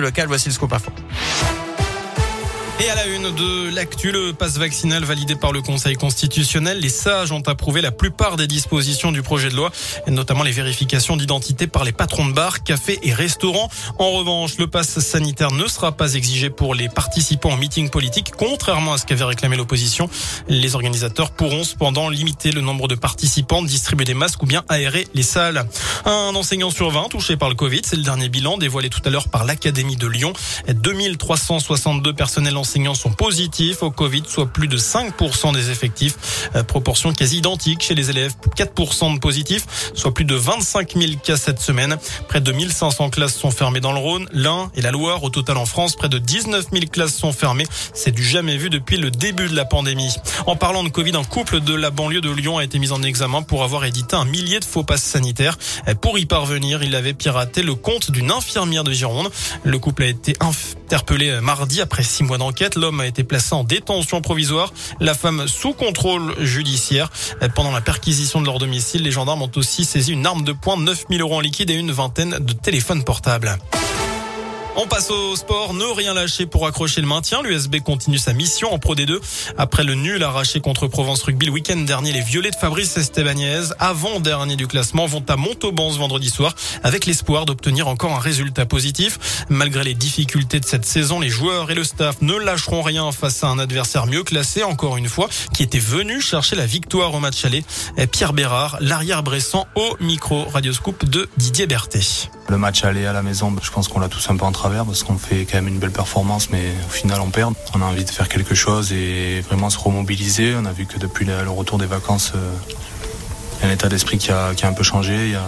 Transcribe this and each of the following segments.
local. Voici le scoop info. Et à la une de l'actu, le passe vaccinal validé par le Conseil constitutionnel, les sages ont approuvé la plupart des dispositions du projet de loi, notamment les vérifications d'identité par les patrons de bars, cafés et restaurants. En revanche, le passe sanitaire ne sera pas exigé pour les participants au meeting politique, contrairement à ce qu'avait réclamé l'opposition. Les organisateurs pourront cependant limiter le nombre de participants, distribuer des masques ou bien aérer les salles. Un enseignant sur 20 touché par le Covid, c'est le dernier bilan dévoilé tout à l'heure par l'Académie de Lyon. 2362 personnels enseignants sont positifs au Covid, soit plus de 5% des effectifs. Euh, proportion quasi identique chez les élèves, 4% de positifs, soit plus de 25 000 cas cette semaine. Près de 1500 classes sont fermées dans le Rhône, l'Ain et la Loire. Au total en France, près de 19 000 classes sont fermées. C'est du jamais vu depuis le début de la pandémie. En parlant de Covid, un couple de la banlieue de Lyon a été mis en examen pour avoir édité un millier de faux passes sanitaires. Euh, pour y parvenir, il avait piraté le compte d'une infirmière de Gironde. Le couple a été interpellé euh, mardi après six mois d'enquête L'homme a été placé en détention provisoire. La femme sous contrôle judiciaire. Pendant la perquisition de leur domicile, les gendarmes ont aussi saisi une arme de poing, 9000 euros en liquide et une vingtaine de téléphones portables. On passe au sport. Ne rien lâcher pour accrocher le maintien. L'USB continue sa mission en Pro D2. Après le nul arraché contre Provence Rugby le week-end dernier, les violets de Fabrice Estebanez, avant-dernier du classement, vont à Montauban ce vendredi soir avec l'espoir d'obtenir encore un résultat positif. Malgré les difficultés de cette saison, les joueurs et le staff ne lâcheront rien face à un adversaire mieux classé, encore une fois, qui était venu chercher la victoire au match aller. Pierre Bérard, l'arrière-bressant au micro radioscope de Didier Berthet. Le match aller à la maison, je pense qu'on l'a tous un peu en travers parce qu'on fait quand même une belle performance, mais au final on perd. On a envie de faire quelque chose et vraiment se remobiliser. On a vu que depuis le retour des vacances, euh, il y a un état d'esprit qui a, un peu changé. Il y a,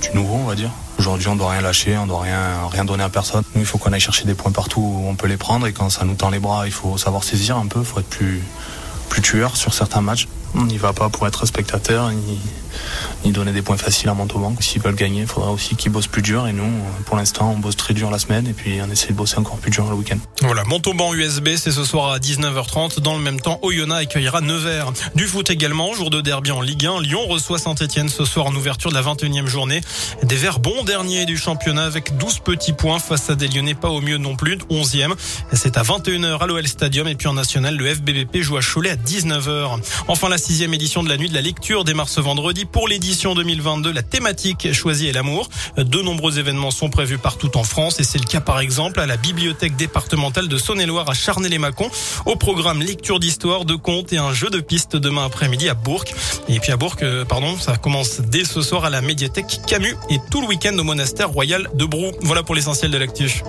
du nouveau, on va dire. Aujourd'hui, on doit rien lâcher, on doit rien, donner à personne. Nous, il faut qu'on aille chercher des points partout où on peut les prendre et quand ça nous tend les bras, il faut savoir saisir un peu, il faut être plus tueur sur certains matchs. On n'y va pas pour être spectateur, ni, donner des points faciles à Montauban. S'ils veulent gagner, il faudra aussi qu'ils bossent plus dur. Et nous, pour l'instant, on bosse très dur la semaine et puis on essaie de bosser encore plus dur le week-end. Voilà, Montauban USB, c'est ce soir à 19h30. Dans le même temps, Oyonnax accueillera Nevers. Du foot également, jour de derby en Ligue 1. Lyon reçoit Saint-Etienne ce soir en ouverture de la 21e journée. Des Verts bons derniers du championnat avec 12 petits points face à des Lyonnais pas au mieux non plus, 11e. C'est à 21h à l'OL Stadium et puis en national, le FBBP joue à Cholet à 19h. Enfin, la sixième édition de la nuit de la lecture démarre ce vendredi pour l'édition 2022. La thématique choisie est l'amour. De nombreux événements sont prévus partout en France et c'est le cas par exemple à la bibliothèque départementale de Saône-et-Loire à Charnay-les-Mâcons. Au programme lecture d'histoire, de contes et un jeu de pistes demain après-midi à Bourg. Et puis à Bourg, euh, pardon, ça commence dès ce soir à la médiathèque Camus et tout le week-end au monastère royal de Brou. Voilà pour l'essentiel de l'actu.